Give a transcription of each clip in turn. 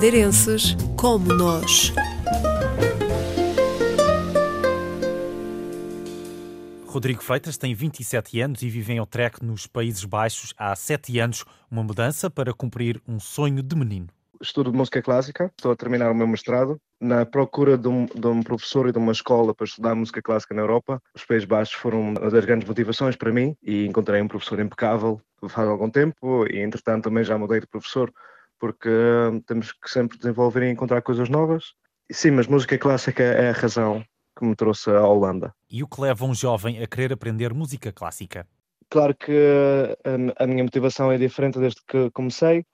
madeirenses como nós. Rodrigo Freitas tem 27 anos e vive em Utrecht, nos Países Baixos, há 7 anos. Uma mudança para cumprir um sonho de menino. Estudo música clássica, estou a terminar o meu mestrado. Na procura de um, de um, professor e de uma escola para estudar música clássica na Europa, os Países Baixos foram uma das grandes motivações para mim e encontrei um professor impecável faz algum tempo e, entretanto, também já mudei de professor porque hum, temos que sempre desenvolver e encontrar coisas novas. Sim, mas música clássica é a razão que me trouxe à Holanda. E o que leva um jovem a querer aprender música clássica? Claro que hum, a, minha motivação é diferente desde que comecei,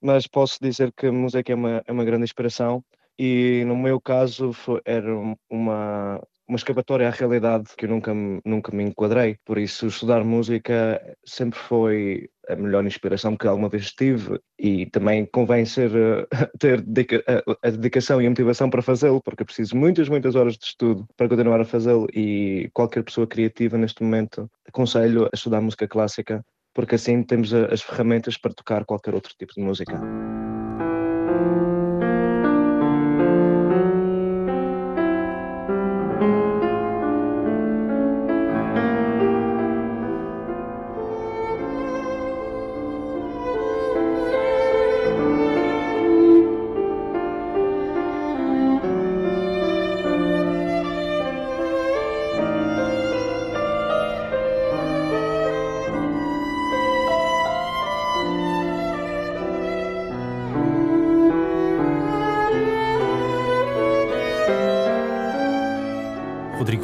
mas posso dizer que a música é uma, é uma grande inspiração e no meu caso foi, era uma, uma escapatória à realidade que eu nunca, nunca me enquadrei. Por isso, estudar música sempre foi a melhor inspiração que alguma vez tive e também convém ser, ter a dedicação e a motivação para fazê-lo, porque eu preciso muitas, muitas horas de estudo para continuar a fazê-lo e qualquer pessoa criativa neste momento aconselho a estudar música clássica, porque assim temos as ferramentas para tocar qualquer outro tipo de música.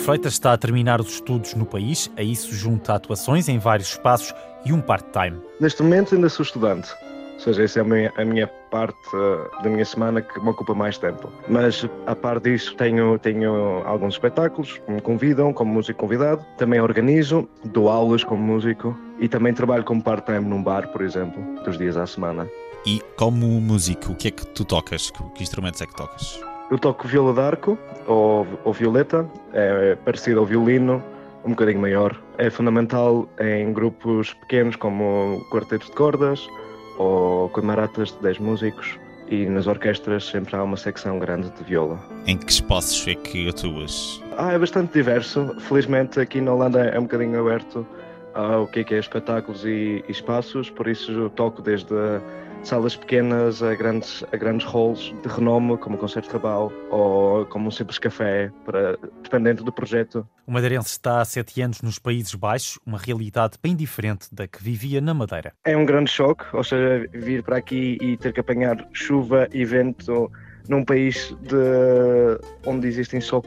Freitas está a terminar os estudos no país, a isso junta atuações em vários espaços e um part-time. Neste momento ainda sou estudante, ou seja, essa é a minha, a minha parte uh, da minha semana que me ocupa mais tempo. Mas, a par disso, tenho, tenho alguns espetáculos que me convidam como músico convidado. Também organizo, dou aulas como músico e também trabalho como part-time num bar, por exemplo, dos dias à semana. E como músico, o que é que tu tocas? Que instrumentos é que tocas? Eu toco viola d'arco ou, ou violeta, é parecido ao violino, um bocadinho maior. É fundamental em grupos pequenos como quartetos de cordas ou camaratas de 10 músicos e nas orquestras sempre há uma secção grande de viola. Em que espaços é que atuas? Ah, é bastante diverso. Felizmente aqui na Holanda é um bocadinho aberto ao que é, que é espetáculos e, e espaços, por isso eu toco desde salas pequenas a grandes, a grandes halls de renome, como o Concerto Rabal ou como um simples café, para, dependendo do projeto. O madeirense está há sete anos nos Países Baixos, uma realidade bem diferente da que vivia na Madeira. É um grande choque, ou seja, vir para aqui e ter que apanhar chuva e vento num país de, onde existem só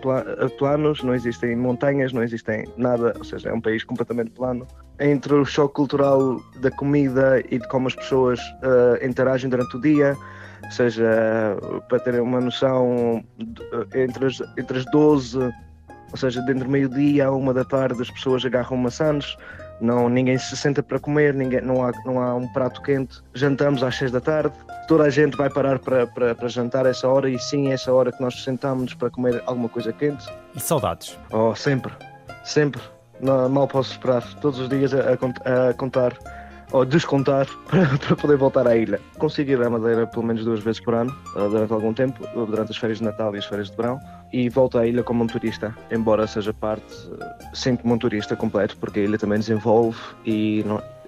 planos, não existem montanhas, não existem nada, ou seja, é um país completamente plano. Entre o choque cultural da comida e de como as pessoas uh, interagem durante o dia, ou seja, para terem uma noção, entre as, entre as 12, ou seja, dentro do meio-dia a uma da tarde, as pessoas agarram maçãs, não, ninguém se senta para comer, ninguém, não, há, não há um prato quente. Jantamos às seis da tarde, toda a gente vai parar para, para, para jantar essa hora e sim, essa hora que nós sentamos para comer alguma coisa quente. E saudades? Oh, sempre, sempre. Não, mal posso esperar, todos os dias a, a, a contar ou descontar para, para, poder voltar à ilha. Consigo ir à Madeira pelo menos duas vezes por ano, eh, durante algum tempo, durante as férias de Natal e as férias de verão, e volto à ilha como um turista, embora seja parte, eh, sempre um turista completo, porque a ilha também desenvolve e,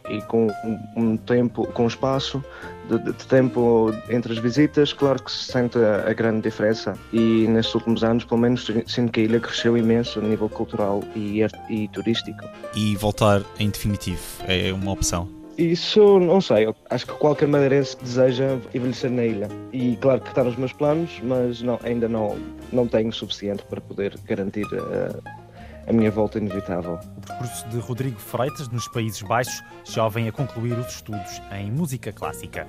e com um tempo, com um espaço de, de, tempo entre as visitas, claro que se sente a, a, grande diferença. E nestes últimos anos, pelo menos, sinto que a ilha cresceu imenso a nível cultural e, e turístico. E voltar em definitivo é uma opção? Isso não sei, acho que qualquer madeirense deseja envelhecer na ilha. E claro que está nos meus planos, mas não, ainda não, não tenho o suficiente para poder garantir eh, a minha volta inevitável. O percurso de Rodrigo Freitas nos Países Baixos, jovem a concluir os estudos em música clássica.